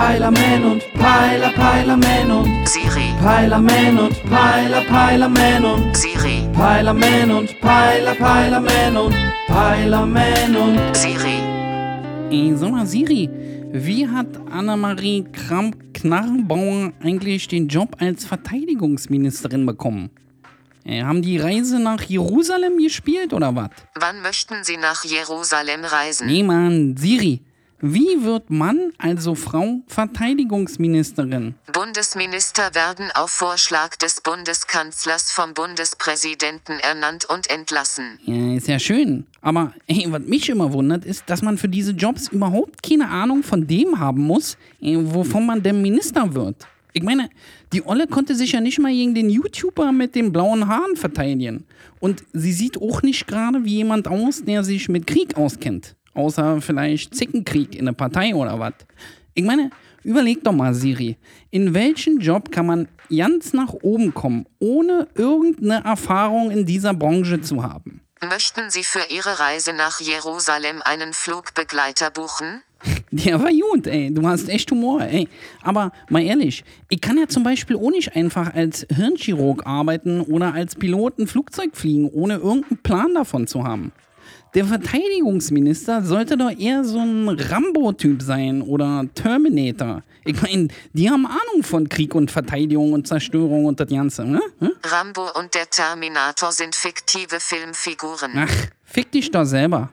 Peilerman und Peiler, Peilerman und Siri, Peilerman und Peiler, Peilerman und Siri, Peilerman und Peiler, Peilerman und Peilerman und Siri. Ey, sag mal, Siri, wie hat Annemarie Kramp-Knarrenbauer eigentlich den Job als Verteidigungsministerin bekommen? Äh, haben die Reise nach Jerusalem gespielt oder was? Wann möchten Sie nach Jerusalem reisen? Nee, Mann, Siri, wie wird Mann, also Frau, Verteidigungsministerin? Bundesminister werden auf Vorschlag des Bundeskanzlers vom Bundespräsidenten ernannt und entlassen. Ja, ist ja schön. Aber ey, was mich immer wundert, ist, dass man für diese Jobs überhaupt keine Ahnung von dem haben muss, äh, wovon man denn Minister wird. Ich meine, die Olle konnte sich ja nicht mal gegen den YouTuber mit den blauen Haaren verteidigen. Und sie sieht auch nicht gerade wie jemand aus, der sich mit Krieg auskennt. Außer vielleicht Zickenkrieg in der Partei oder was. Ich meine, überleg doch mal, Siri. In welchen Job kann man ganz nach oben kommen, ohne irgendeine Erfahrung in dieser Branche zu haben? Möchten Sie für Ihre Reise nach Jerusalem einen Flugbegleiter buchen? Der war gut, ey. Du hast echt Humor, ey. Aber mal ehrlich, ich kann ja zum Beispiel auch nicht einfach als Hirnchirurg arbeiten oder als Pilot ein Flugzeug fliegen, ohne irgendeinen Plan davon zu haben. Der Verteidigungsminister sollte doch eher so ein Rambo-Typ sein oder Terminator. Ich meine, die haben Ahnung von Krieg und Verteidigung und Zerstörung und das Ganze, ne? Hm? Rambo und der Terminator sind fiktive Filmfiguren. Ach, fick dich doch selber.